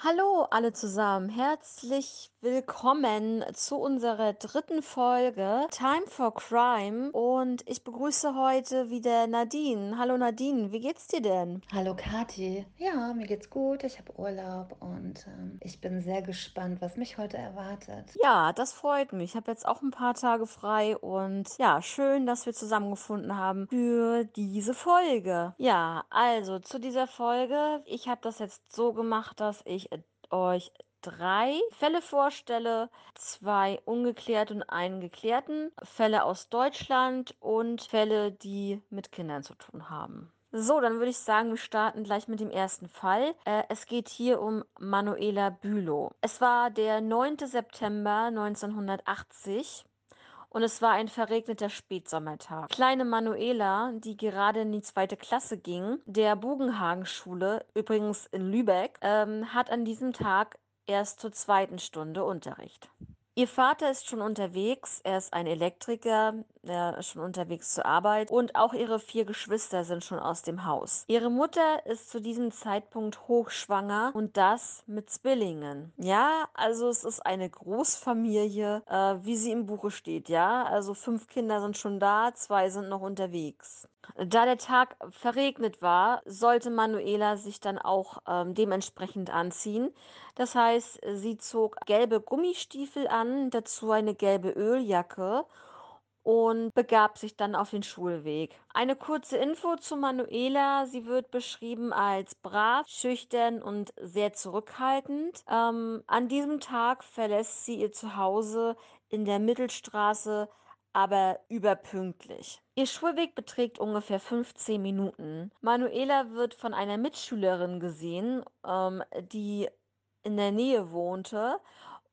Hallo alle zusammen, herzlich willkommen zu unserer dritten Folge Time for Crime und ich begrüße heute wieder Nadine. Hallo Nadine, wie geht's dir denn? Hallo Kathi. Ja, mir geht's gut. Ich habe Urlaub und ähm, ich bin sehr gespannt, was mich heute erwartet. Ja, das freut mich. Ich habe jetzt auch ein paar Tage frei und ja, schön, dass wir zusammengefunden haben für diese Folge. Ja, also zu dieser Folge. Ich habe das jetzt so gemacht, dass ich euch drei Fälle vorstelle, zwei ungeklärt und einen geklärten, Fälle aus Deutschland und Fälle, die mit Kindern zu tun haben. So, dann würde ich sagen, wir starten gleich mit dem ersten Fall. Äh, es geht hier um Manuela Bülow. Es war der 9. September 1980 und es war ein verregneter Spätsommertag. Kleine Manuela, die gerade in die zweite Klasse ging, der Bugenhagen-Schule, übrigens in Lübeck, ähm, hat an diesem Tag erst zur zweiten Stunde Unterricht. Ihr Vater ist schon unterwegs, er ist ein Elektriker, ist schon unterwegs zur Arbeit und auch ihre vier Geschwister sind schon aus dem Haus. Ihre Mutter ist zu diesem Zeitpunkt hochschwanger und das mit Zwillingen. Ja, also es ist eine Großfamilie, äh, wie sie im Buche steht, ja. Also fünf Kinder sind schon da, zwei sind noch unterwegs. Da der Tag verregnet war, sollte Manuela sich dann auch ähm, dementsprechend anziehen. Das heißt, sie zog gelbe Gummistiefel an, dazu eine gelbe Öljacke und begab sich dann auf den Schulweg. Eine kurze Info zu Manuela. Sie wird beschrieben als brav, schüchtern und sehr zurückhaltend. Ähm, an diesem Tag verlässt sie ihr Zuhause in der Mittelstraße aber überpünktlich. Ihr Schulweg beträgt ungefähr 15 Minuten. Manuela wird von einer Mitschülerin gesehen, ähm, die in der Nähe wohnte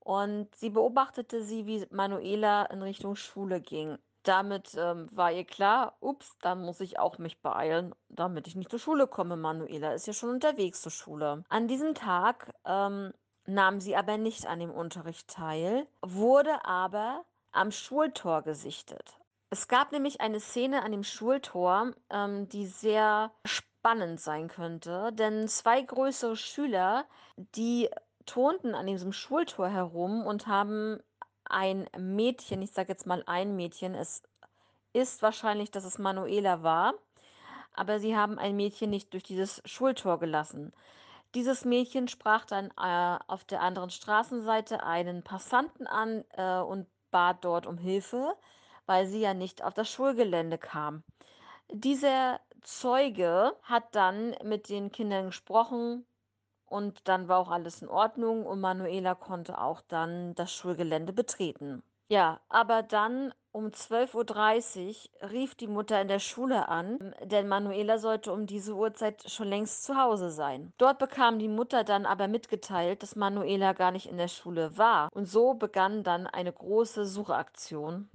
und sie beobachtete sie, wie Manuela in Richtung Schule ging. Damit ähm, war ihr klar, ups, dann muss ich auch mich beeilen, damit ich nicht zur Schule komme. Manuela ist ja schon unterwegs zur Schule. An diesem Tag ähm, nahm sie aber nicht an dem Unterricht teil, wurde aber am Schultor gesichtet. Es gab nämlich eine Szene an dem Schultor, ähm, die sehr spannend sein könnte, denn zwei größere Schüler, die turnten an diesem Schultor herum und haben ein Mädchen, ich sage jetzt mal ein Mädchen, es ist wahrscheinlich, dass es Manuela war, aber sie haben ein Mädchen nicht durch dieses Schultor gelassen. Dieses Mädchen sprach dann äh, auf der anderen Straßenseite einen Passanten an äh, und bat dort um Hilfe, weil sie ja nicht auf das Schulgelände kam. Dieser Zeuge hat dann mit den Kindern gesprochen und dann war auch alles in Ordnung und Manuela konnte auch dann das Schulgelände betreten. Ja, aber dann um 12.30 Uhr rief die Mutter in der Schule an, denn Manuela sollte um diese Uhrzeit schon längst zu Hause sein. Dort bekam die Mutter dann aber mitgeteilt, dass Manuela gar nicht in der Schule war. Und so begann dann eine große Suchaktion.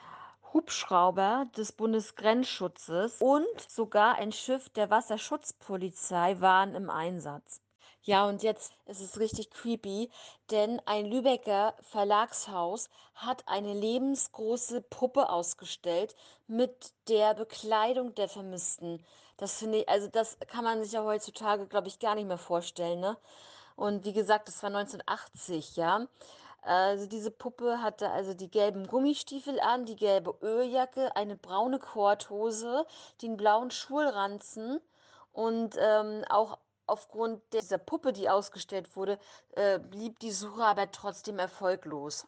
Hubschrauber des Bundesgrenzschutzes und sogar ein Schiff der Wasserschutzpolizei waren im Einsatz. Ja, und jetzt ist es richtig creepy, denn ein Lübecker Verlagshaus hat eine lebensgroße Puppe ausgestellt mit der Bekleidung der Vermissten. Das finde ich, also das kann man sich ja heutzutage, glaube ich, gar nicht mehr vorstellen, ne? Und wie gesagt, das war 1980, ja. Also diese Puppe hatte also die gelben Gummistiefel an, die gelbe Öljacke, eine braune Korthose, den blauen Schulranzen und ähm, auch aufgrund dieser Puppe, die ausgestellt wurde, äh, blieb die Suche aber trotzdem erfolglos.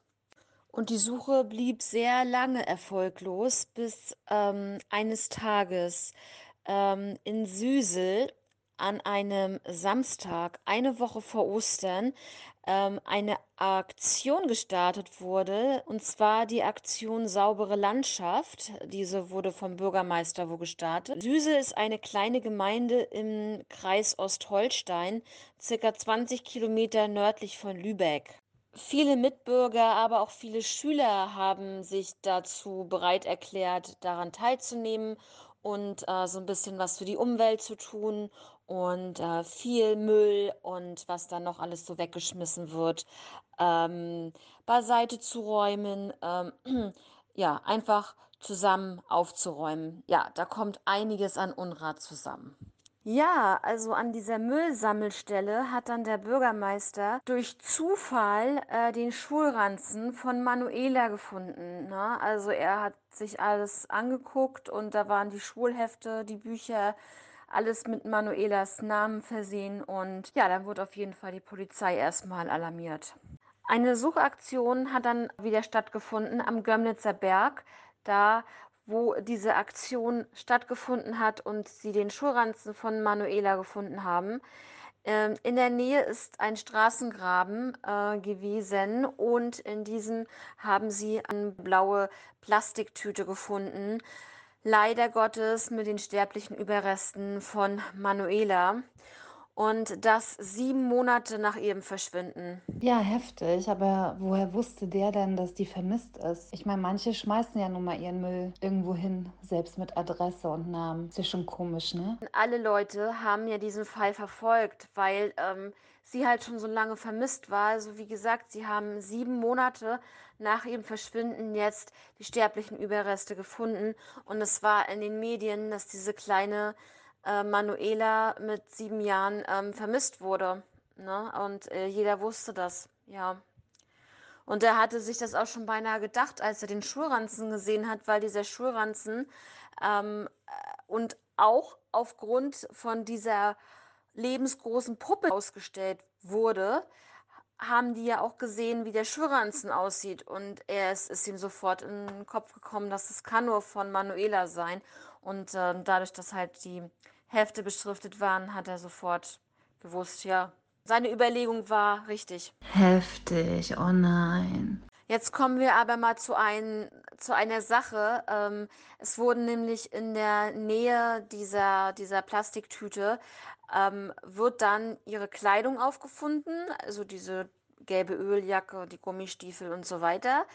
Und die Suche blieb sehr lange erfolglos, bis ähm, eines Tages ähm, in Süsel an einem Samstag, eine Woche vor Ostern, ähm, eine Aktion gestartet wurde, und zwar die Aktion Saubere Landschaft. Diese wurde vom Bürgermeister wo gestartet. Süsel ist eine kleine Gemeinde im Kreis Ostholstein, circa 20 Kilometer nördlich von Lübeck. Viele Mitbürger, aber auch viele Schüler haben sich dazu bereit erklärt, daran teilzunehmen und äh, so ein bisschen was für die Umwelt zu tun und äh, viel Müll und was dann noch alles so weggeschmissen wird, ähm, beiseite zu räumen, ähm, ja, einfach zusammen aufzuräumen. Ja, da kommt einiges an Unrat zusammen. Ja, also an dieser Müllsammelstelle hat dann der Bürgermeister durch Zufall äh, den Schulranzen von Manuela gefunden. Ne? Also er hat sich alles angeguckt und da waren die Schulhefte, die Bücher, alles mit Manuelas Namen versehen und ja, dann wurde auf jeden Fall die Polizei erstmal alarmiert. Eine Suchaktion hat dann wieder stattgefunden am Gömnitzer Berg, da wo diese Aktion stattgefunden hat und sie den Schulranzen von Manuela gefunden haben. Ähm, in der Nähe ist ein Straßengraben äh, gewesen und in diesem haben sie eine blaue Plastiktüte gefunden. Leider Gottes mit den sterblichen Überresten von Manuela. Und das sieben Monate nach ihrem Verschwinden. Ja, heftig, aber woher wusste der denn, dass die vermisst ist? Ich meine, manche schmeißen ja nun mal ihren Müll irgendwo hin, selbst mit Adresse und Namen. Ist ja schon komisch, ne? Alle Leute haben ja diesen Fall verfolgt, weil ähm, sie halt schon so lange vermisst war. Also wie gesagt, sie haben sieben Monate nach ihrem Verschwinden jetzt die sterblichen Überreste gefunden. Und es war in den Medien, dass diese kleine äh, Manuela mit sieben Jahren ähm, vermisst wurde. Ne? Und äh, jeder wusste das, ja. Und er hatte sich das auch schon beinahe gedacht, als er den Schulranzen gesehen hat, weil dieser Schulranzen ähm, äh, und auch aufgrund von dieser lebensgroßen Puppe ausgestellt wurde, haben die ja auch gesehen, wie der Schulranzen aussieht. Und er ist, ist ihm sofort in den Kopf gekommen, dass es kann nur von Manuela sein. Und äh, dadurch, dass halt die Hefte beschriftet waren, hat er sofort gewusst, ja, seine Überlegung war richtig. Heftig, oh nein. Jetzt kommen wir aber mal zu, ein, zu einer Sache. Ähm, es wurden nämlich in der Nähe dieser, dieser Plastiktüte, ähm, wird dann ihre Kleidung aufgefunden, also diese gelbe Öljacke, die Gummistiefel und so weiter.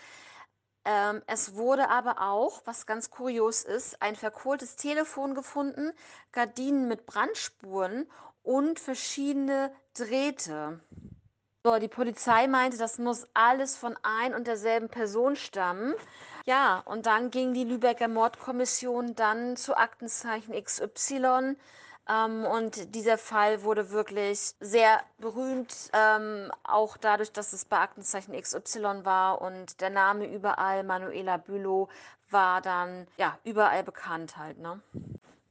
Ähm, es wurde aber auch, was ganz kurios ist, ein verkohltes Telefon gefunden, Gardinen mit Brandspuren und verschiedene Drähte. So, die Polizei meinte, das muss alles von ein und derselben Person stammen. Ja, und dann ging die Lübecker Mordkommission dann zu Aktenzeichen XY. Ähm, und dieser Fall wurde wirklich sehr berühmt, ähm, auch dadurch, dass es bei Aktenzeichen XY war und der Name überall, Manuela Bülow, war dann ja überall bekannt halt, ne?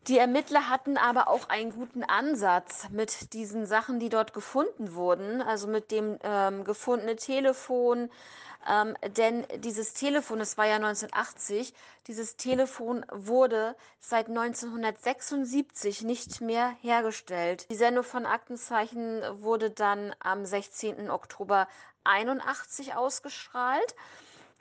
Die Ermittler hatten aber auch einen guten Ansatz mit diesen Sachen, die dort gefunden wurden, also mit dem ähm, gefundene Telefon. Ähm, denn dieses Telefon, das war ja 1980, dieses Telefon wurde seit 1976 nicht mehr hergestellt. Die Sendung von Aktenzeichen wurde dann am 16. Oktober 81 ausgestrahlt.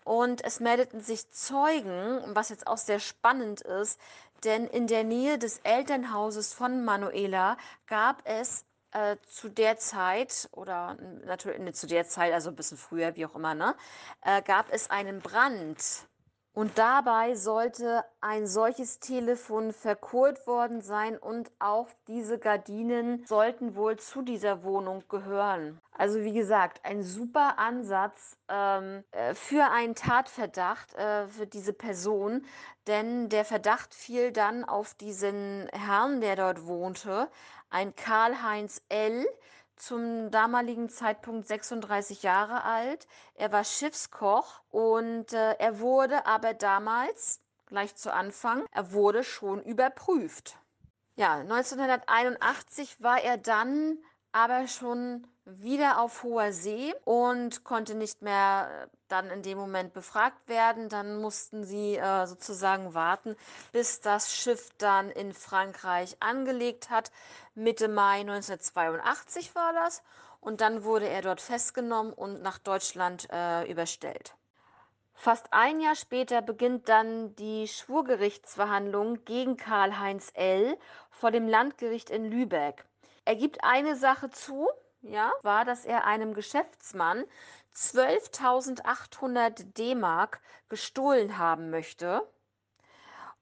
Und es meldeten sich Zeugen, was jetzt auch sehr spannend ist, denn in der Nähe des Elternhauses von Manuela gab es äh, zu der Zeit, oder natürlich nicht zu der Zeit, also ein bisschen früher, wie auch immer, ne, äh, gab es einen Brand. Und dabei sollte ein solches Telefon verkohlt worden sein und auch diese Gardinen sollten wohl zu dieser Wohnung gehören. Also wie gesagt, ein super Ansatz ähm, äh, für einen Tatverdacht äh, für diese Person, denn der Verdacht fiel dann auf diesen Herrn, der dort wohnte, ein Karl-Heinz L., zum damaligen Zeitpunkt 36 Jahre alt. Er war Schiffskoch und äh, er wurde aber damals, gleich zu Anfang, er wurde schon überprüft. Ja, 1981 war er dann aber schon wieder auf hoher See und konnte nicht mehr äh, dann in dem Moment befragt werden. Dann mussten sie äh, sozusagen warten, bis das Schiff dann in Frankreich angelegt hat. Mitte Mai 1982 war das. Und dann wurde er dort festgenommen und nach Deutschland äh, überstellt. Fast ein Jahr später beginnt dann die Schwurgerichtsverhandlung gegen Karl-Heinz L. vor dem Landgericht in Lübeck. Er gibt eine Sache zu, ja, war, dass er einem Geschäftsmann 12.800 D-Mark gestohlen haben möchte.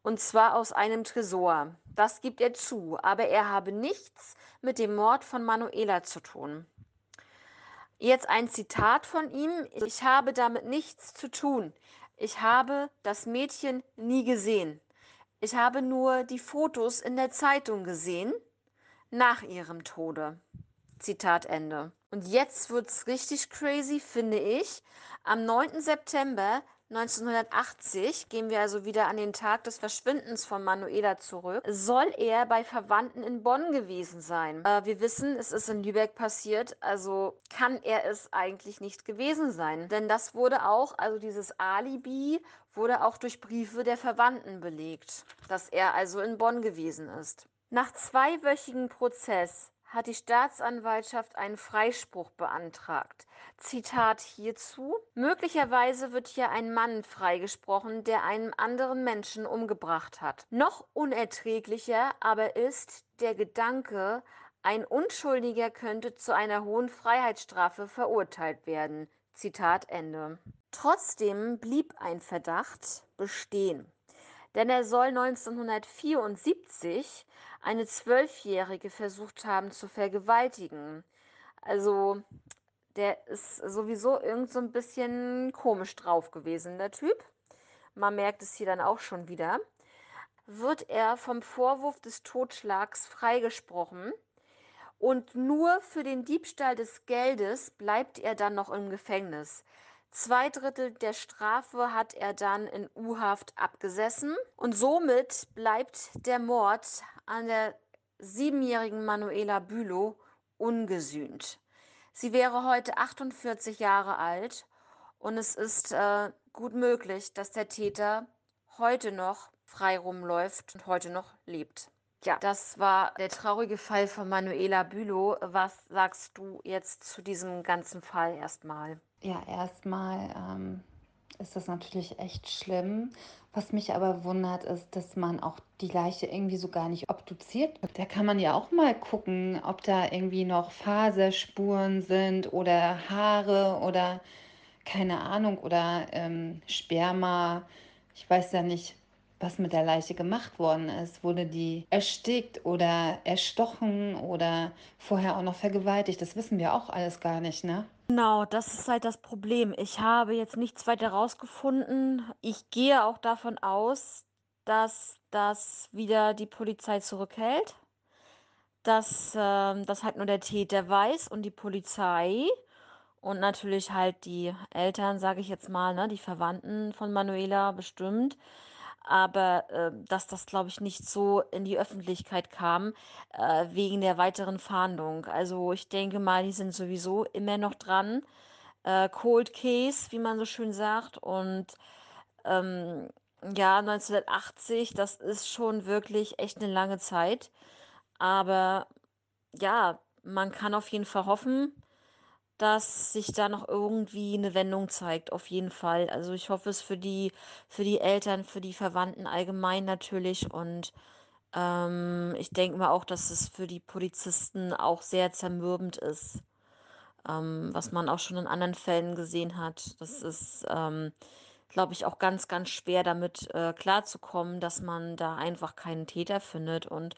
Und zwar aus einem Tresor. Das gibt er zu, aber er habe nichts mit dem Mord von Manuela zu tun. Jetzt ein Zitat von ihm. Ich habe damit nichts zu tun. Ich habe das Mädchen nie gesehen. Ich habe nur die Fotos in der Zeitung gesehen nach ihrem Tode. Zitat Ende. Und jetzt wird's richtig crazy, finde ich. Am 9. September 1980 gehen wir also wieder an den Tag des Verschwindens von Manuela zurück. Soll er bei Verwandten in Bonn gewesen sein? Äh, wir wissen, es ist in Lübeck passiert, also kann er es eigentlich nicht gewesen sein. Denn das wurde auch, also dieses Alibi wurde auch durch Briefe der Verwandten belegt, dass er also in Bonn gewesen ist. Nach zweiwöchigen Prozess hat die Staatsanwaltschaft einen Freispruch beantragt. Zitat hierzu. Möglicherweise wird hier ein Mann freigesprochen, der einen anderen Menschen umgebracht hat. Noch unerträglicher aber ist der Gedanke, ein Unschuldiger könnte zu einer hohen Freiheitsstrafe verurteilt werden. Zitat Ende. Trotzdem blieb ein Verdacht bestehen denn er soll 1974 eine Zwölfjährige versucht haben zu vergewaltigen. Also der ist sowieso irgend so ein bisschen komisch drauf gewesen, der Typ. Man merkt es hier dann auch schon wieder. Wird er vom Vorwurf des Totschlags freigesprochen und nur für den Diebstahl des Geldes bleibt er dann noch im Gefängnis. Zwei Drittel der Strafe hat er dann in U-Haft abgesessen und somit bleibt der Mord an der siebenjährigen Manuela Bülow ungesühnt. Sie wäre heute 48 Jahre alt und es ist äh, gut möglich, dass der Täter heute noch frei rumläuft und heute noch lebt. Ja, das war der traurige Fall von Manuela Bülow. Was sagst du jetzt zu diesem ganzen Fall erstmal? Ja, erstmal ähm, ist das natürlich echt schlimm. Was mich aber wundert, ist, dass man auch die Leiche irgendwie so gar nicht obduziert. Da kann man ja auch mal gucken, ob da irgendwie noch Faserspuren sind oder Haare oder keine Ahnung oder ähm, Sperma. Ich weiß ja nicht, was mit der Leiche gemacht worden ist. Wurde die erstickt oder erstochen oder vorher auch noch vergewaltigt? Das wissen wir auch alles gar nicht, ne? Genau, das ist halt das Problem. Ich habe jetzt nichts weiter rausgefunden. Ich gehe auch davon aus, dass das wieder die Polizei zurückhält, dass ähm, das halt nur der Täter weiß und die Polizei und natürlich halt die Eltern, sage ich jetzt mal, ne, die Verwandten von Manuela bestimmt. Aber äh, dass das, glaube ich, nicht so in die Öffentlichkeit kam, äh, wegen der weiteren Fahndung. Also ich denke mal, die sind sowieso immer noch dran. Äh, Cold Case, wie man so schön sagt. Und ähm, ja, 1980, das ist schon wirklich echt eine lange Zeit. Aber ja, man kann auf jeden Fall hoffen, dass sich da noch irgendwie eine Wendung zeigt, auf jeden Fall. Also, ich hoffe es für die für die Eltern, für die Verwandten allgemein natürlich und, ähm, ich denke mal auch, dass es für die Polizisten auch sehr zermürbend ist, ähm, was man auch schon in anderen Fällen gesehen hat. Das ist, ähm, glaube ich, auch ganz, ganz schwer damit, äh, klarzukommen, dass man da einfach keinen Täter findet und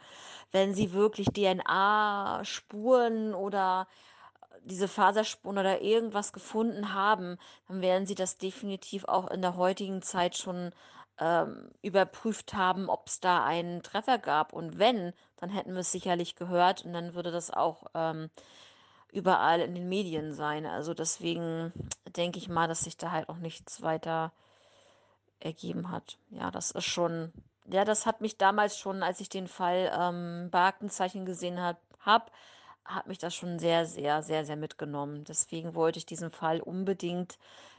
wenn sie wirklich DNA-Spuren oder diese Faserspuren oder irgendwas gefunden haben, dann werden sie das definitiv auch in der heutigen Zeit schon ähm, überprüft haben, ob es da einen Treffer gab. Und wenn, dann hätten wir es sicherlich gehört und dann würde das auch ähm, überall in den Medien sein. Also deswegen denke ich mal, dass sich da halt auch nichts weiter ergeben hat. Ja, das ist schon, ja, das hat mich damals schon, als ich den Fall ähm, bei Aktenzeichen gesehen habe, hab, hat mich das schon sehr, sehr, sehr, sehr mitgenommen. Deswegen wollte ich diesen Fall unbedingt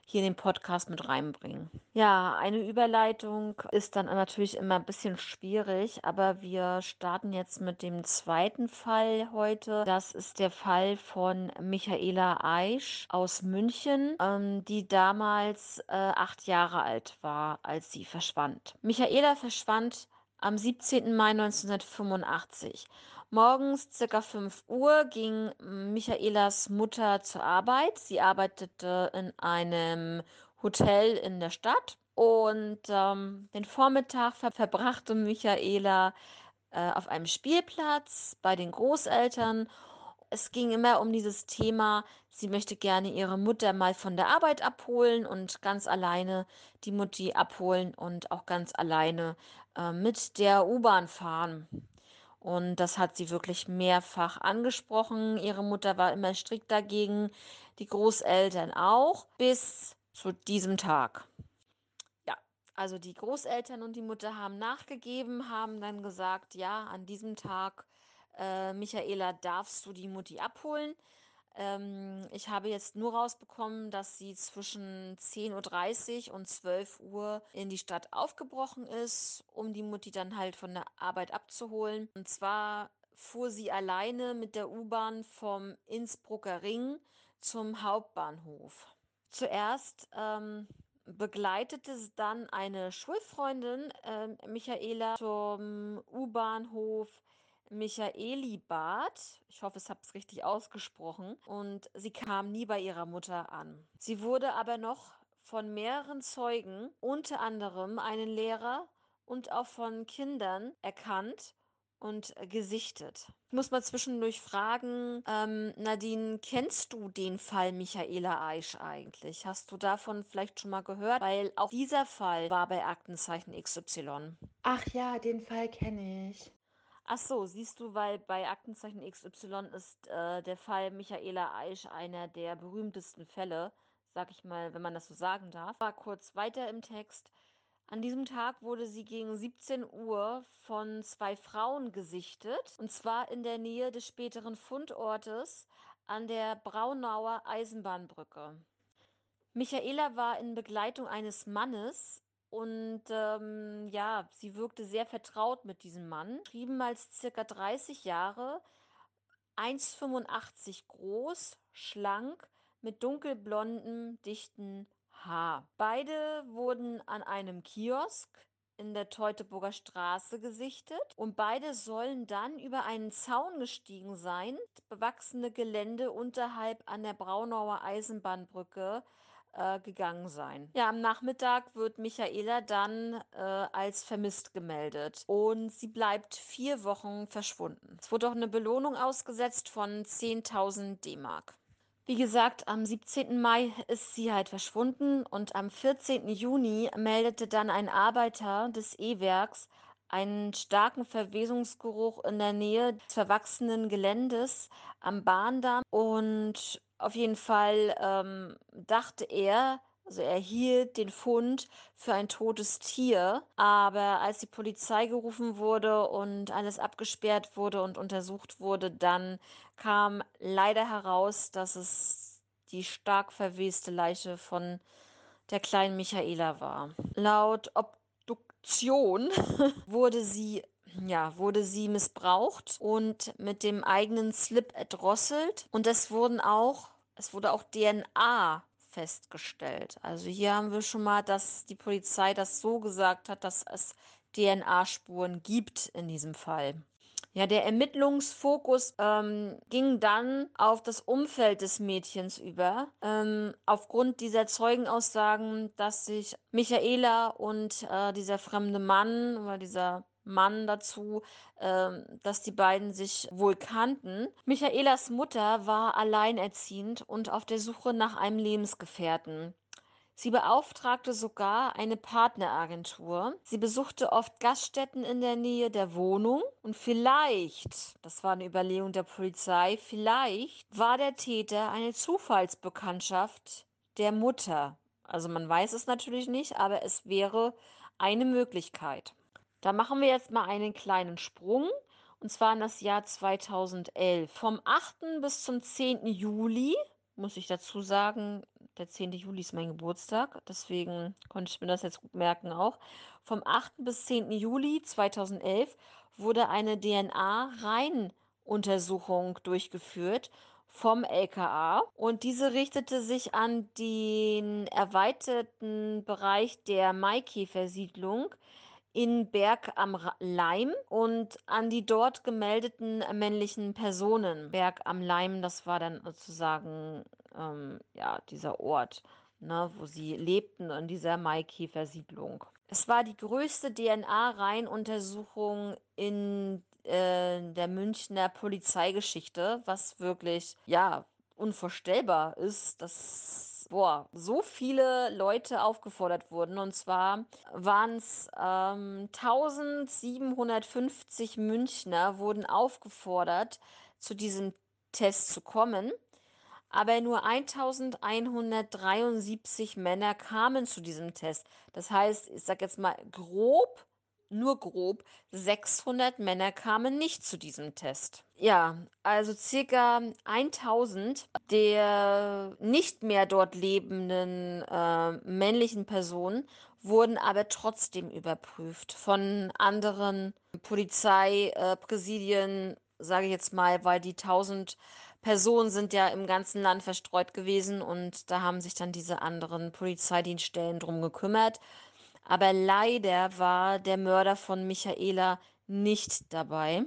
hier in den Podcast mit reinbringen. Ja, eine Überleitung ist dann natürlich immer ein bisschen schwierig, aber wir starten jetzt mit dem zweiten Fall heute. Das ist der Fall von Michaela Aisch aus München, ähm, die damals äh, acht Jahre alt war, als sie verschwand. Michaela verschwand am 17. Mai 1985. Morgens circa 5 Uhr ging Michaelas Mutter zur Arbeit. Sie arbeitete in einem Hotel in der Stadt und ähm, den Vormittag ver verbrachte Michaela äh, auf einem Spielplatz bei den Großeltern. Es ging immer um dieses Thema, sie möchte gerne ihre Mutter mal von der Arbeit abholen und ganz alleine die Mutti abholen und auch ganz alleine äh, mit der U-Bahn fahren. Und das hat sie wirklich mehrfach angesprochen. Ihre Mutter war immer strikt dagegen, die Großeltern auch, bis zu diesem Tag. Ja, also die Großeltern und die Mutter haben nachgegeben, haben dann gesagt, ja, an diesem Tag, äh, Michaela, darfst du die Mutti abholen. Ähm, ich habe jetzt nur rausbekommen, dass sie zwischen 10.30 Uhr und 12 Uhr in die Stadt aufgebrochen ist, um die Mutti dann halt von der Arbeit abzuholen. Und zwar fuhr sie alleine mit der U-Bahn vom Innsbrucker Ring zum Hauptbahnhof. Zuerst ähm, begleitete dann eine Schulfreundin äh, Michaela zum U-Bahnhof Michaelibad. Ich hoffe, ich habe es richtig ausgesprochen. Und sie kam nie bei ihrer Mutter an. Sie wurde aber noch von mehreren Zeugen, unter anderem einen Lehrer und auch von Kindern, erkannt und gesichtet. Ich muss mal zwischendurch fragen, ähm, Nadine, kennst du den Fall Michaela Aisch eigentlich? Hast du davon vielleicht schon mal gehört? Weil auch dieser Fall war bei Aktenzeichen XY. Ach ja, den Fall kenne ich. Ach so, siehst du, weil bei Aktenzeichen XY ist äh, der Fall Michaela Aisch einer der berühmtesten Fälle, sag ich mal, wenn man das so sagen darf. War kurz weiter im Text. An diesem Tag wurde sie gegen 17 Uhr von zwei Frauen gesichtet, und zwar in der Nähe des späteren Fundortes an der Braunauer Eisenbahnbrücke. Michaela war in Begleitung eines Mannes und ähm, ja, sie wirkte sehr vertraut mit diesem Mann. Schrieben als circa 30 Jahre, 1,85 groß, schlank, mit dunkelblondem, dichten Haar. Beide wurden an einem Kiosk in der Teutoburger Straße gesichtet und beide sollen dann über einen Zaun gestiegen sein, bewachsene Gelände unterhalb an der Braunauer Eisenbahnbrücke äh, gegangen sein. Ja, am Nachmittag wird Michaela dann äh, als vermisst gemeldet und sie bleibt vier Wochen verschwunden. Es wurde auch eine Belohnung ausgesetzt von 10.000 D-Mark. Wie gesagt, am 17. Mai ist sie halt verschwunden und am 14. Juni meldete dann ein Arbeiter des E-Werks einen starken Verwesungsgeruch in der Nähe des verwachsenen Geländes am Bahndamm und auf jeden Fall ähm, dachte er, also er hielt den Fund für ein totes Tier, aber als die Polizei gerufen wurde und alles abgesperrt wurde und untersucht wurde, dann kam leider heraus, dass es die stark verweste Leiche von der kleinen Michaela war. Laut Obduktion wurde sie ja, wurde sie missbraucht und mit dem eigenen Slip erdrosselt. Und es wurden auch, es wurde auch DNA festgestellt. Also hier haben wir schon mal, dass die Polizei das so gesagt hat, dass es DNA-Spuren gibt in diesem Fall. Ja, der Ermittlungsfokus ähm, ging dann auf das Umfeld des Mädchens über. Ähm, aufgrund dieser Zeugenaussagen, dass sich Michaela und äh, dieser fremde Mann oder dieser Mann dazu, ähm, dass die beiden sich wohl kannten. Michaelas Mutter war alleinerziehend und auf der Suche nach einem Lebensgefährten. Sie beauftragte sogar eine Partneragentur. Sie besuchte oft Gaststätten in der Nähe der Wohnung und vielleicht, das war eine Überlegung der Polizei, vielleicht war der Täter eine Zufallsbekanntschaft der Mutter. Also man weiß es natürlich nicht, aber es wäre eine Möglichkeit. Da machen wir jetzt mal einen kleinen Sprung und zwar in das Jahr 2011. Vom 8. bis zum 10. Juli muss ich dazu sagen, der 10. Juli ist mein Geburtstag, deswegen konnte ich mir das jetzt gut merken auch. Vom 8. bis 10. Juli 2011 wurde eine DNA-Reihenuntersuchung durchgeführt vom LKA und diese richtete sich an den erweiterten Bereich der Maikäfersiedlung in Berg am Laim und an die dort gemeldeten männlichen Personen. Berg am Laim, das war dann sozusagen ähm, ja, dieser Ort, ne, wo sie lebten in dieser Maikäfersiedlung. Es war die größte DNA-Reihenuntersuchung in äh, der Münchner Polizeigeschichte, was wirklich, ja, unvorstellbar ist, dass boah, so viele Leute aufgefordert wurden. Und zwar waren's, ähm, 1.750 Münchner wurden aufgefordert, zu diesem Test zu kommen, aber nur 1.173 Männer kamen zu diesem Test. Das heißt, ich sage jetzt mal grob nur grob 600 Männer kamen nicht zu diesem Test. Ja, also circa 1000 der nicht mehr dort lebenden äh, männlichen Personen wurden aber trotzdem überprüft von anderen Polizeipräsidien, äh, sage ich jetzt mal, weil die 1000 Personen sind ja im ganzen Land verstreut gewesen und da haben sich dann diese anderen Polizeidienststellen drum gekümmert. Aber leider war der Mörder von Michaela nicht dabei.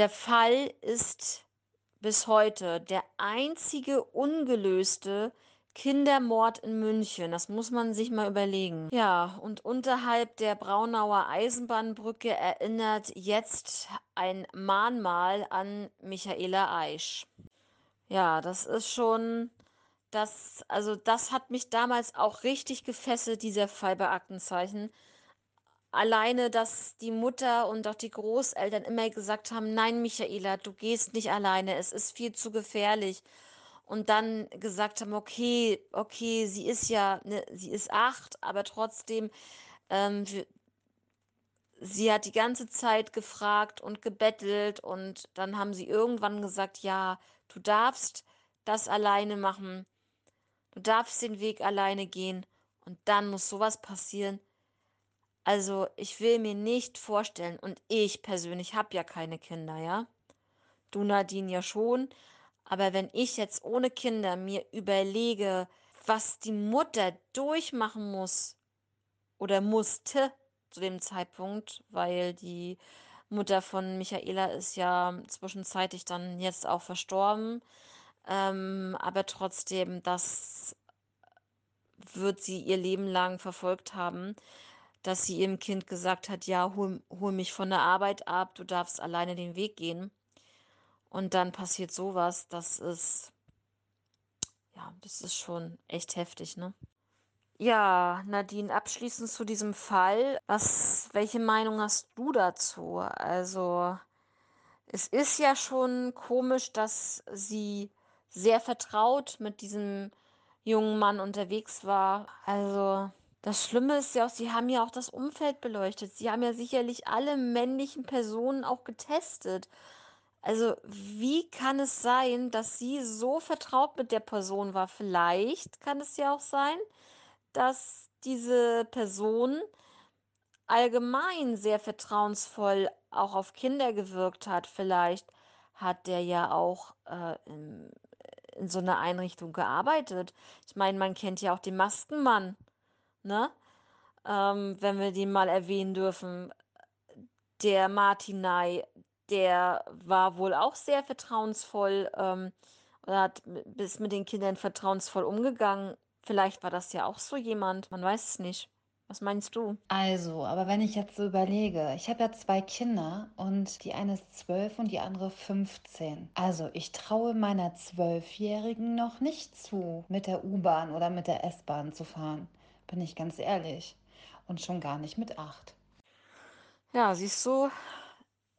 Der Fall ist bis heute der einzige ungelöste Kindermord in München. Das muss man sich mal überlegen. Ja, und unterhalb der Braunauer Eisenbahnbrücke erinnert jetzt ein Mahnmal an Michaela Aisch. Ja, das ist schon das, also das hat mich damals auch richtig gefesselt, dieser Fall bei Aktenzeichen. Alleine, dass die Mutter und auch die Großeltern immer gesagt haben, nein, Michaela, du gehst nicht alleine, es ist viel zu gefährlich. Und dann gesagt haben, okay, okay, sie ist ja, ne, sie ist acht, aber trotzdem, ähm, sie hat die ganze Zeit gefragt und gebettelt und dann haben sie irgendwann gesagt, ja, du darfst das alleine machen. Du darfst den Weg alleine gehen und dann muss sowas passieren. Also, ich will mir nicht vorstellen, und ich persönlich habe ja keine Kinder, ja? Du Nadine ja schon. Aber wenn ich jetzt ohne Kinder mir überlege, was die Mutter durchmachen muss oder musste zu dem Zeitpunkt, weil die Mutter von Michaela ist ja zwischenzeitlich dann jetzt auch verstorben. Ähm, aber trotzdem, das wird sie ihr Leben lang verfolgt haben, dass sie ihrem Kind gesagt hat, ja, hol, hol mich von der Arbeit ab, du darfst alleine den Weg gehen. Und dann passiert sowas, das ist, ja, das ist schon echt heftig, ne? Ja, Nadine, abschließend zu diesem Fall. Was, welche Meinung hast du dazu? Also, es ist ja schon komisch, dass sie sehr vertraut mit diesem jungen Mann unterwegs war. Also, das Schlimme ist ja auch, sie haben ja auch das Umfeld beleuchtet. Sie haben ja sicherlich alle männlichen Personen auch getestet. Also, wie kann es sein, dass sie so vertraut mit der Person war? Vielleicht kann es ja auch sein, dass diese Person allgemein sehr vertrauensvoll auch auf Kinder gewirkt hat. Vielleicht hat der ja auch äh, in so einer Einrichtung gearbeitet. Ich meine, man kennt ja auch den Maskenmann, ne? Ähm, wenn wir den mal erwähnen dürfen. Der Martinai, der war wohl auch sehr vertrauensvoll, ähm, oder hat bis mit den Kindern vertrauensvoll umgegangen. Vielleicht war das ja auch so jemand, man weiß es nicht. Was meinst du? Also, aber wenn ich jetzt so überlege, ich habe ja zwei Kinder und die eine ist zwölf und die andere 15. Also, ich traue meiner Zwölfjährigen noch nicht zu, mit der U-Bahn oder mit der S-Bahn zu fahren. Bin ich ganz ehrlich. Und schon gar nicht mit acht. Ja, siehst du,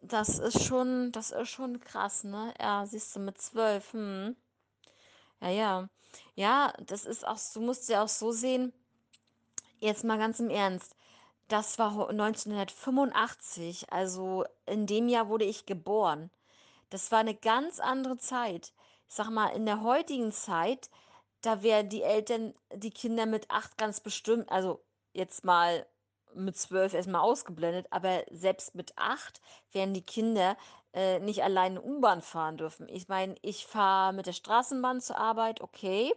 das ist schon, das ist schon krass, ne? Ja, siehst du, mit zwölf, hm. Ja, ja. Ja, das ist auch, du musst ja auch so sehen, jetzt mal ganz im Ernst. Das war ho- 1985, also in dem Jahr wurde ich geboren. Das war eine ganz andere Zeit. Ich sag mal, in der heutigen Zeit, da werden die Eltern die Kinder mit acht ganz bestimmt, also jetzt mal mit zwölf erstmal ausgeblendet, aber selbst mit acht werden die Kinder äh, nicht alleine U-Bahn fahren dürfen. Ich meine, ich fahre mit der Straßenbahn zur Arbeit, okay.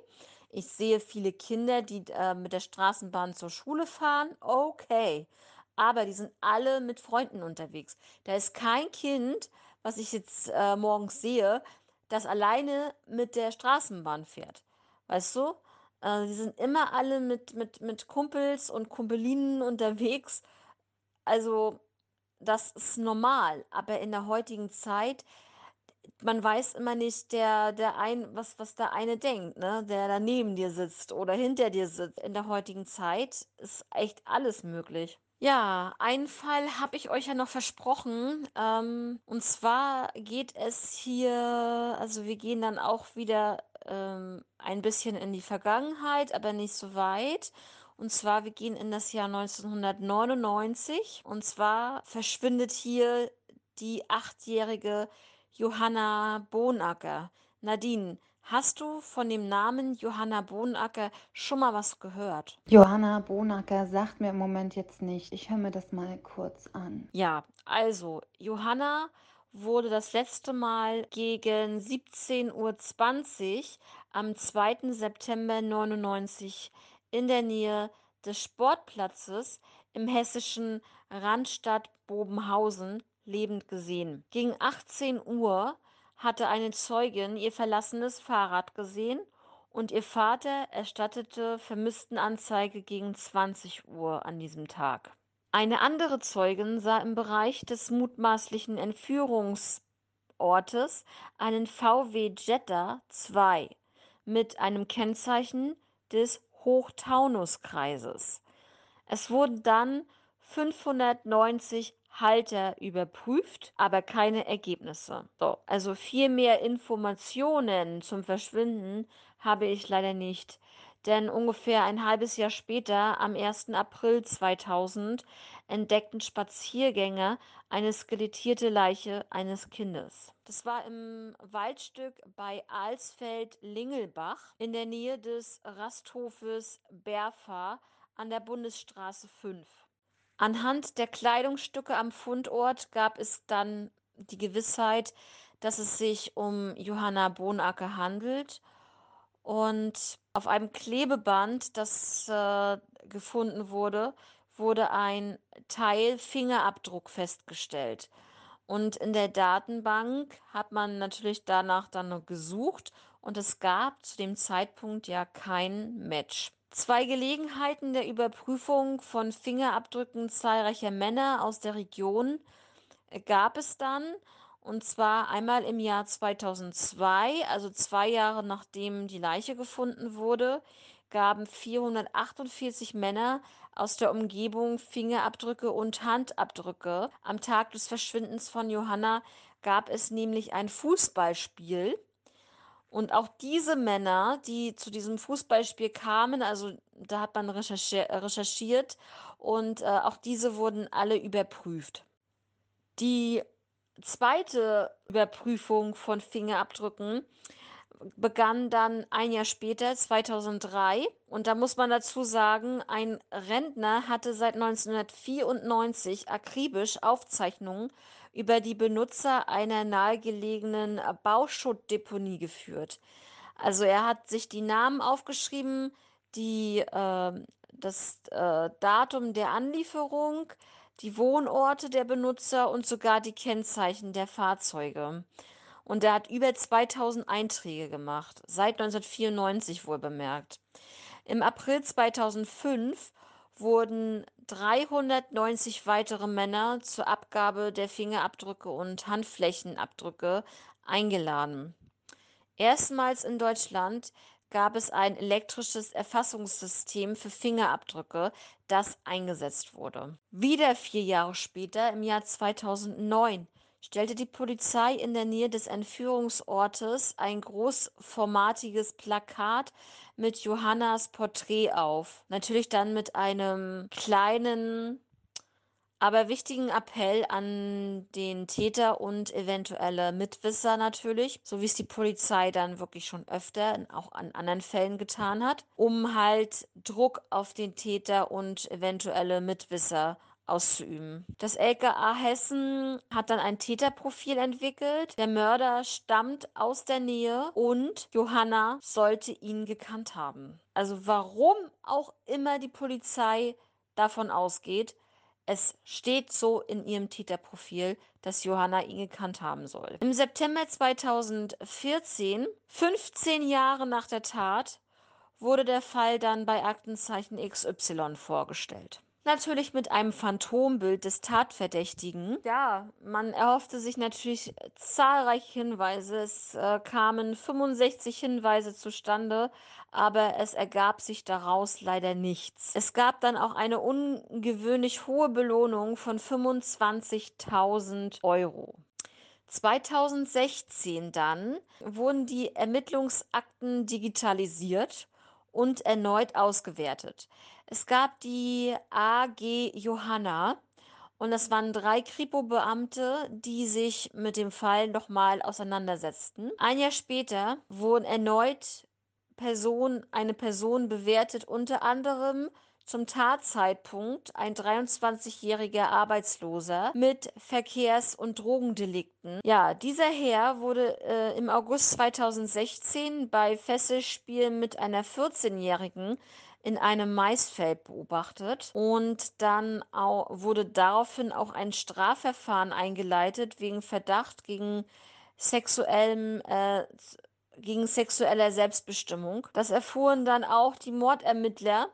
Ich sehe viele Kinder, die äh, mit der Straßenbahn zur Schule fahren, okay. Aber die sind alle mit Freunden unterwegs. Da ist kein Kind, was ich jetzt äh, morgens sehe, das alleine mit der Straßenbahn fährt. Weißt du? Äh, die sind immer alle mit, mit, mit Kumpels und Kumpelinen unterwegs. Also, das ist normal. Aber in der heutigen Zeit man weiß immer nicht, der der ein was was der eine denkt, ne, der da neben dir sitzt oder hinter dir sitzt. In der heutigen Zeit ist echt alles möglich. Ja, einen Fall habe ich euch ja noch versprochen. Ähm, und zwar geht es hier also wir gehen dann auch wieder, ähm, ein bisschen in die Vergangenheit, aber nicht so weit. Und zwar, wir gehen in das Jahr 1999. Und zwar verschwindet hier die achtjährige Johanna Bonacker. Nadine, hast du von dem Namen Johanna Bonacker schon mal was gehört? Johanna Bonacker sagt mir im Moment jetzt nicht. Ich höre mir das mal kurz an. Ja, also Johanna wurde das letzte Mal gegen 17:20 am 2. September 99 in der Nähe des Sportplatzes im hessischen Randstadt Bobenhausen lebend gesehen. Gegen 18 Uhr hatte eine Zeugin ihr verlassenes Fahrrad gesehen und ihr Vater erstattete Vermisstenanzeige gegen 20 Uhr an diesem Tag. Eine andere Zeugin sah im Bereich des mutmaßlichen Entführungsortes einen VW Jetta 2 mit einem Kennzeichen des Hochtaunuskreises. Es wurden dann 590 Halter überprüft, aber keine Ergebnisse. So, also viel mehr Informationen zum Verschwinden habe ich leider nicht. Denn ungefähr ein halbes Jahr später, am 1. April 2000, entdeckten Spaziergänger eine skelettierte Leiche eines Kindes. Das war im Waldstück bei Alsfeld-Lingelbach in der Nähe des Rasthofes Berfa an der Bundesstraße 5. Anhand der Kleidungsstücke am Fundort gab es dann die Gewissheit, dass es sich um Johanna Bonacker handelt. Und auf einem Klebeband, das äh, gefunden wurde, wurde ein Teil-Fingerabdruck festgestellt. Und in der Datenbank hat man natürlich danach dann noch gesucht und es gab zu dem Zeitpunkt ja kein Match. Zwei Gelegenheiten der Überprüfung von Fingerabdrücken zahlreicher Männer aus der Region äh, gab es dann. Und zwar einmal im Jahr 2002, also zwei Jahre nachdem die Leiche gefunden wurde, gaben 448 Männer aus der Umgebung Fingerabdrücke und Handabdrücke. Am Tag des Verschwindens von Johanna gab es nämlich ein Fußballspiel. Und auch diese Männer, die zu diesem Fußballspiel kamen, also da hat man recherchiert, recherchiert und äh, auch diese wurden alle überprüft. Die zweite Überprüfung von Fingerabdrücken begann dann ein Jahr später, 2003. Und da muss man dazu sagen, ein Rentner hatte seit 1994 akribisch Aufzeichnungen über die Benutzer einer nahegelegenen Bauschuttdeponie geführt. Also er hat sich die Namen aufgeschrieben, die, äh, das äh, Datum der Anlieferung, die Wohnorte der Benutzer und sogar die Kennzeichen der Fahrzeuge. Und er hat über 2000 Einträge gemacht, seit 1994 wohl bemerkt. Im April 2005 wurden 390 weitere Männer zur Abgabe der Fingerabdrücke und Handflächenabdrücke eingeladen. Erstmals in Deutschland gab es ein elektrisches Erfassungssystem für Fingerabdrücke, das eingesetzt wurde. Wieder vier Jahre später, im Jahr 2009, stellte die Polizei in der Nähe des Entführungsortes ein großformatiges Plakat mit Johannas Porträt auf. Natürlich dann mit einem kleinen aber wichtigen Appell an den Täter und eventuelle Mitwisser natürlich, so wie es die Polizei dann wirklich schon öfter auch an anderen Fällen getan hat, um halt Druck auf den Täter und eventuelle Mitwisser auszuüben. Das LKA Hessen hat dann ein Täterprofil entwickelt. Der Mörder stammt aus der Nähe und Johanna sollte ihn gekannt haben. Also warum auch immer die Polizei davon ausgeht, es steht so in ihrem Täterprofil, dass Johanna ihn gekannt haben soll. Im September 2014, 15 Jahre nach der Tat, wurde der Fall dann bei Aktenzeichen XY vorgestellt. Natürlich mit einem Phantombild des Tatverdächtigen. Ja, man erhoffte sich natürlich zahlreiche Hinweise. Es äh, kamen 65 Hinweise zustande, aber es ergab sich daraus leider nichts. Es gab dann auch eine ungewöhnlich hohe Belohnung von 25.000 Euro. 2016 dann wurden die Ermittlungsakten digitalisiert und erneut ausgewertet. Es gab die AG Johanna und das waren drei Kripo-Beamte, die sich mit dem Fall nochmal auseinandersetzten. Ein Jahr später wurden erneut Person, eine Person bewertet, unter anderem zum Tatzeitpunkt ein 23-jähriger Arbeitsloser mit Verkehrs- und Drogendelikten. Ja, dieser Herr wurde äh, im August 2016 bei Fesselspielen mit einer 14-jährigen in einem Maisfeld beobachtet und dann wurde daraufhin auch ein Strafverfahren eingeleitet wegen Verdacht gegen sexuellem äh, gegen sexueller Selbstbestimmung. Das erfuhren dann auch die Mordermittler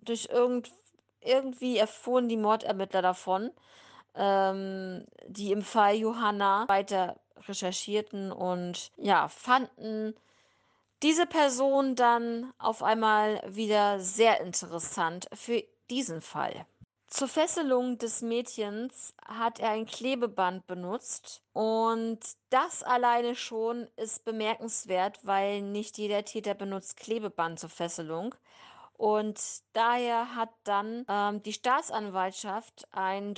durch irgend, irgendwie erfuhren die Mordermittler davon, ähm, die im Fall Johanna weiter recherchierten und ja, fanden diese Person dann auf einmal wieder sehr interessant für diesen Fall. Zur Fesselung des Mädchens hat er ein Klebeband benutzt und das alleine schon ist bemerkenswert, weil nicht jeder Täter benutzt Klebeband zur Fesselung. Und daher hat dann ähm, die Staatsanwaltschaft einen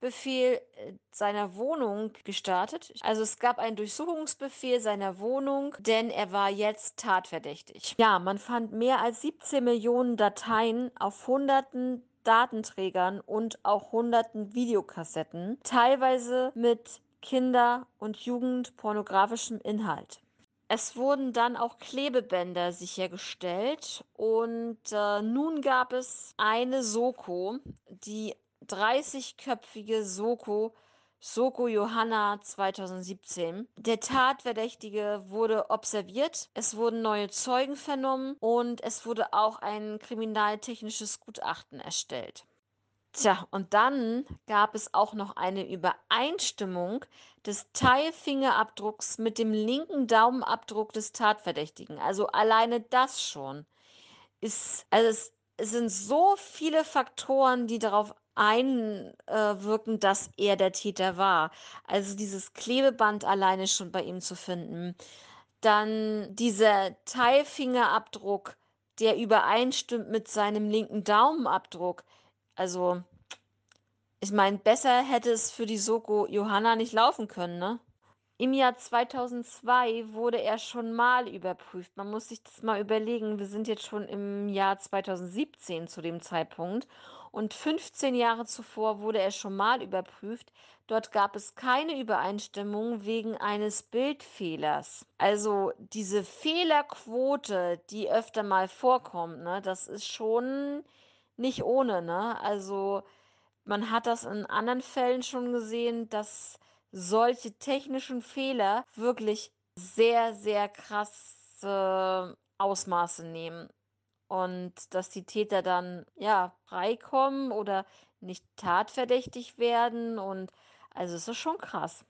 Durchsuchungsbefehl äh, seiner Wohnung gestartet. Also es gab einen Durchsuchungsbefehl seiner Wohnung, denn er war jetzt tatverdächtig. Ja, man fand mehr als 17 Millionen Dateien auf hunderten Datenträgern und auch hunderten Videokassetten, teilweise mit Kinder- und Jugendpornografischem Inhalt. Es wurden dann auch Klebebänder sichergestellt und äh, nun gab es eine Soko, die 30-köpfige Soko, Soko Johanna 2017. Der Tatverdächtige wurde observiert, es wurden neue Zeugen vernommen und es wurde auch ein kriminaltechnisches Gutachten erstellt. Tja, und dann gab es auch noch eine Übereinstimmung des Teilfingerabdrucks mit dem linken Daumenabdruck des Tatverdächtigen. Also alleine das schon ist, also es, es sind so viele Faktoren, die darauf einwirken, dass er der Täter war. Also dieses Klebeband alleine schon bei ihm zu finden. Dann dieser Teilfingerabdruck, der übereinstimmt mit seinem linken Daumenabdruck. Also, ich meine, besser hätte es für die Soko Johanna nicht laufen können, ne? Im Jahr 2002 wurde er schon mal überprüft. Man muss sich das mal überlegen. Wir sind jetzt schon im Jahr 2017 zu dem Zeitpunkt. Und 15 Jahre zuvor wurde er schon mal überprüft. Dort gab es keine Übereinstimmung wegen eines Bildfehlers. Also diese Fehlerquote, die öfter mal vorkommt, ne, das ist schon nicht ohne, ne? Also man hat das in anderen Fällen schon gesehen, dass solche technischen Fehler wirklich sehr, sehr krasse Ausmaße nehmen. Und dass die Täter dann, ja, freikommen oder nicht tatverdächtig werden. Und also es ist schon krass.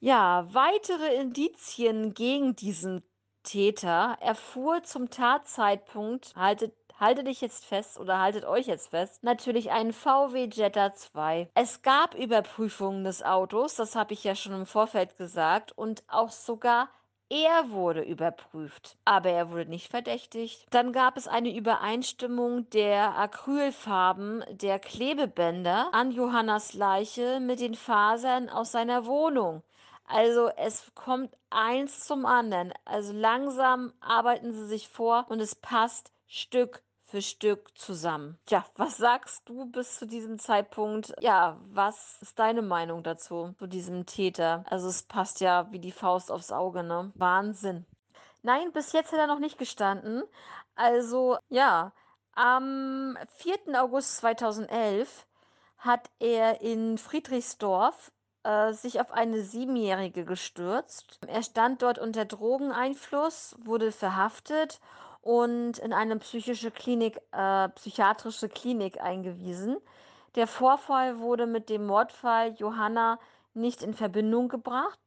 Ja, weitere Indizien gegen diesen Täter erfuhr zum Tatzeitpunkt, haltet halte dich jetzt fest oder haltet euch jetzt fest, natürlich einen VW Jetta 2. Es gab Überprüfungen des Autos, das habe ich ja schon im Vorfeld gesagt, und auch sogar er wurde überprüft, aber er wurde nicht verdächtigt. Dann gab es eine Übereinstimmung der Acrylfarben der Klebebänder an Johannas Leiche mit den Fasern aus seiner Wohnung. Also es kommt eins zum anderen. Also langsam arbeiten sie sich vor und es passt Stück für Stück zusammen. Tja, was sagst du bis zu diesem Zeitpunkt? Ja, was ist deine Meinung dazu, zu diesem Täter? Also es passt ja wie die Faust aufs Auge, ne? Wahnsinn. Nein, bis jetzt hat er noch nicht gestanden. Also ja, am 4. August 2011 hat er in Friedrichsdorf äh, sich auf eine Siebenjährige gestürzt. Er stand dort unter Drogeneinfluss, wurde verhaftet und in eine psychische Klinik, äh, psychiatrische Klinik eingewiesen. Der Vorfall wurde mit dem Mordfall Johanna nicht in Verbindung gebracht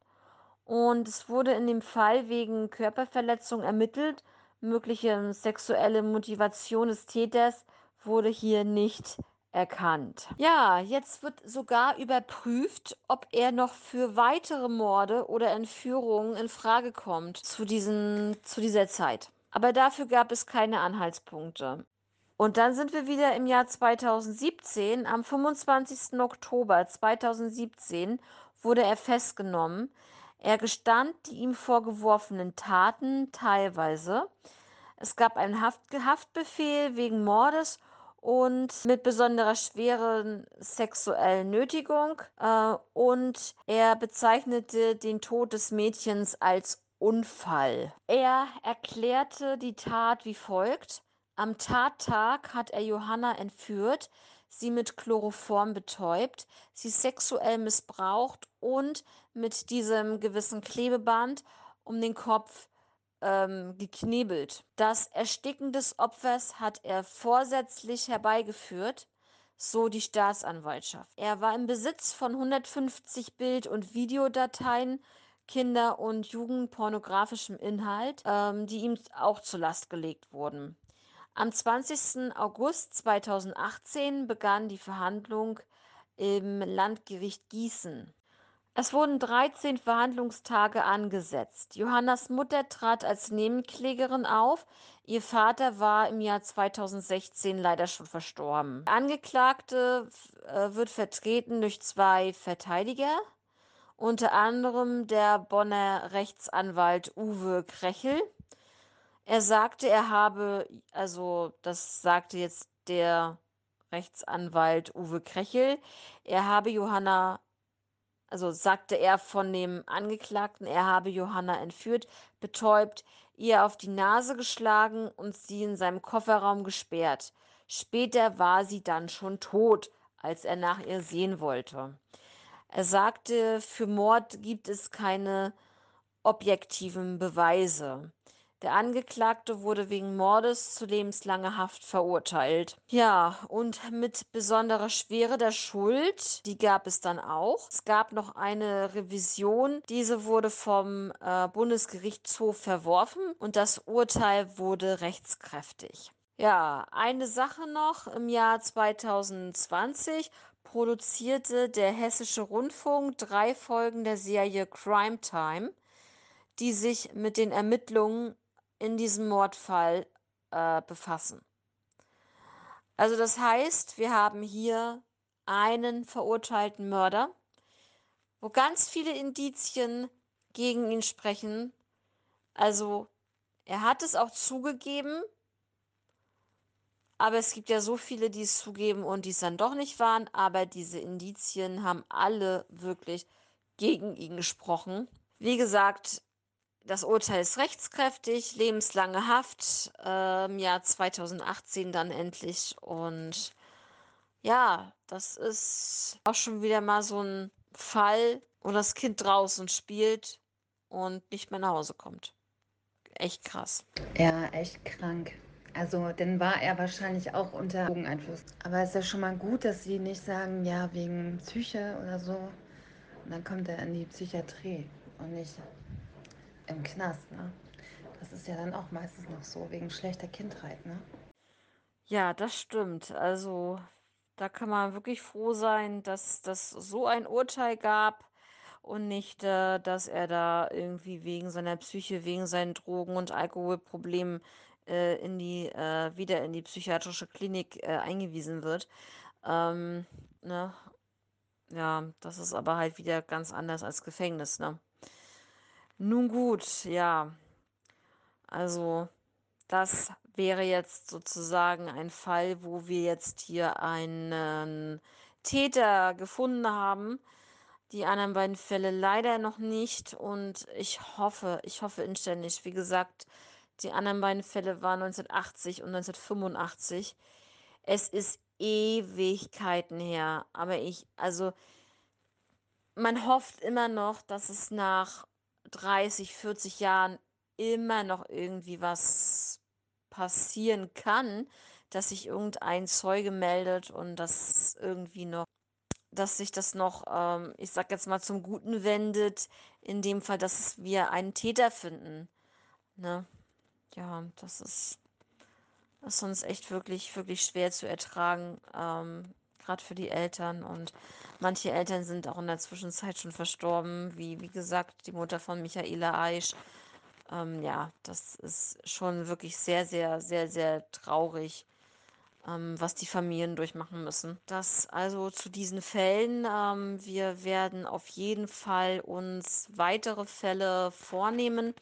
und es wurde in dem Fall wegen Körperverletzung ermittelt. Mögliche sexuelle Motivation des Täters wurde hier nicht erkannt. Ja, jetzt wird sogar überprüft, ob er noch für weitere Morde oder Entführungen in Frage kommt zu, diesen, zu dieser Zeit. Aber dafür gab es keine Anhaltspunkte. Und dann sind wir wieder im Jahr 2017. Am 25. Oktober 2017 wurde er festgenommen. Er gestand die ihm vorgeworfenen Taten teilweise. Es gab einen Haft Haftbefehl wegen Mordes und mit besonderer schweren sexuellen Nötigung. Äh, und er bezeichnete den Tod des Mädchens als Unfall. Er erklärte die Tat wie folgt. Am Tattag hat er Johanna entführt, sie mit Chloroform betäubt, sie sexuell missbraucht und mit diesem gewissen Klebeband um den Kopf ähm, geknebelt. Das Ersticken des Opfers hat er vorsätzlich herbeigeführt, so die Staatsanwaltschaft. Er war im Besitz von 150 Bild- und Videodateien Kinder- und Jugendpornografischem Inhalt, ähm, die ihm auch zur Last gelegt wurden. Am 20. August 2018 begann die Verhandlung im Landgericht Gießen. Es wurden 13 Verhandlungstage angesetzt. Johannas Mutter trat als Nebenklägerin auf. Ihr Vater war im Jahr 2016 leider schon verstorben. Der Angeklagte äh, wird vertreten durch zwei Verteidiger, unter anderem der Bonner Rechtsanwalt Uwe Krechel. Er sagte, er habe, also das sagte jetzt der Rechtsanwalt Uwe Krechel, er habe Johanna also sagte er von dem Angeklagten, er habe Johanna entführt, betäubt, ihr auf die Nase geschlagen und sie in seinem Kofferraum gesperrt. Später war sie dann schon tot, als er nach ihr sehen wollte. Er sagte, für Mord gibt es keine objektiven Beweise. Der Angeklagte wurde wegen Mordes zu lebenslanger Haft verurteilt. Ja, und mit besonderer Schwere der Schuld, die gab es dann auch. Es gab noch eine Revision. Diese wurde vom äh, Bundesgerichtshof verworfen und das Urteil wurde rechtskräftig. Ja, eine Sache noch. Im Jahr 2020 produzierte der Hessische Rundfunk drei Folgen der Serie Crime Time, die sich mit den Ermittlungen in diesem Mordfall äh, befassen. Also das heißt, wir haben hier einen verurteilten Mörder, wo ganz viele Indizien gegen ihn sprechen. Also er hat es auch zugegeben, aber es gibt ja so viele, die es zugeben und die es dann doch nicht waren. Aber diese Indizien haben alle wirklich gegen ihn gesprochen. Wie gesagt, das Urteil ist rechtskräftig, lebenslange Haft, im Jahr 2018 dann endlich. Und ja, das ist auch schon wieder mal so ein Fall, wo das Kind draußen spielt und nicht mehr nach Hause kommt. Echt krass. Ja, echt krank. Also, dann war er wahrscheinlich auch unter Drogeneinfluss. Aber es ist ja schon mal gut, dass sie nicht sagen, ja, wegen Psyche oder so. Und dann kommt er in die Psychiatrie und nicht im Knast, ne? Das ist ja dann auch meistens noch so, wegen schlechter Kindheit, ne? Ja, das stimmt. Also, da kann man wirklich froh sein, dass das so ein Urteil gab und nicht, äh, dass er da irgendwie wegen seiner Psyche, wegen seinen Drogen- und Alkoholproblemen äh, in die, äh, wieder in die psychiatrische Klinik äh, eingewiesen wird. Ähm, ne? Ja, das ist aber halt wieder ganz anders als Gefängnis, ne? Nun gut, ja. Also, das wäre jetzt sozusagen ein Fall, wo wir jetzt hier einen Täter gefunden haben. Die anderen beiden Fälle leider noch nicht. Und ich hoffe, ich hoffe inständig, wie gesagt, die anderen beiden Fälle waren 1980 und 1985. Es ist Ewigkeiten her. Aber ich, also, man hofft immer noch, dass es nach 30, 40 Jahren immer noch irgendwie was passieren kann, dass sich irgendein Zeuge meldet und das irgendwie noch dass sich das noch, ähm, ich sage jetzt mal, zum Guten wendet, in dem Fall, dass wir einen Täter finden, ne? Ja, das ist ist sonst echt wirklich wirklich schwer zu ertragen, ähm, grad für die Eltern und manche Eltern sind auch in der Zwischenzeit schon verstorben, wie wie gesagt, die Mutter von Michaela Aisch. Ähm, ja, das ist schon wirklich sehr, sehr, sehr, sehr traurig, ähm, was die Familien durchmachen müssen. Das also zu diesen Fällen. Ähm, wir werden auf jeden Fall uns weitere Fälle vornehmen.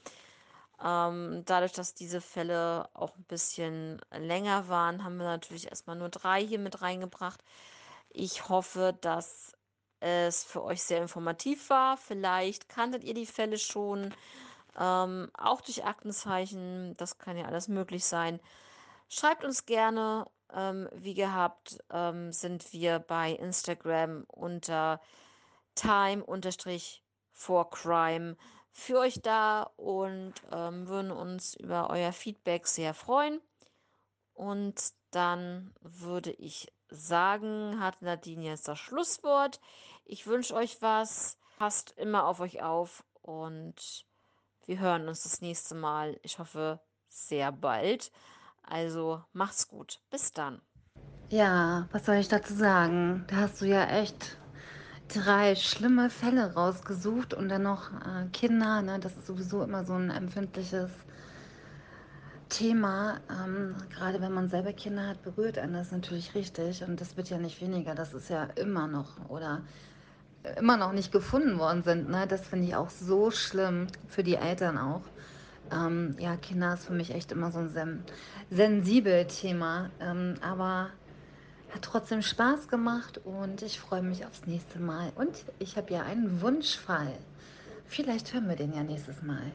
Ähm, dadurch, dass diese Fälle auch ein bisschen länger waren, haben wir natürlich erst mal nur 3 hier mit reingebracht. Ich hoffe, dass es für euch sehr informativ war. Vielleicht kanntet ihr die Fälle schon, ähm, auch durch Aktenzeichen. Das kann ja alles möglich sein. Schreibt uns gerne. Ähm, wie gehabt, ähm, sind wir bei Instagram unter time-for-crime für euch da und ähm, würden uns über euer Feedback sehr freuen. Und dann würde ich sagen, hat Nadine jetzt das Schlusswort. Ich wünsche euch was. Passt immer auf euch auf und wir hören uns das nächste Mal. Ich hoffe, sehr bald. Also macht's gut. Bis dann. Ja, was soll ich dazu sagen? Da hast du ja echt drei schlimme Fälle rausgesucht und dann noch äh, Kinder. Ne? Das ist sowieso immer so ein empfindliches Thema. Ähm, gerade wenn man selber Kinder hat, berührt einen das natürlich richtig. Und das wird ja nicht weniger. Das ist ja immer noch oder immer noch nicht gefunden worden sind. Ne? Das finde ich auch so schlimm für die Eltern auch. Ähm, ja, Kinder ist für mich echt immer so ein sen sensibel Thema. Ähm, aber hat trotzdem Spaß gemacht und ich freue mich aufs nächste Mal. Und ich habe ja einen Wunschfall. Vielleicht hören wir den ja nächstes Mal.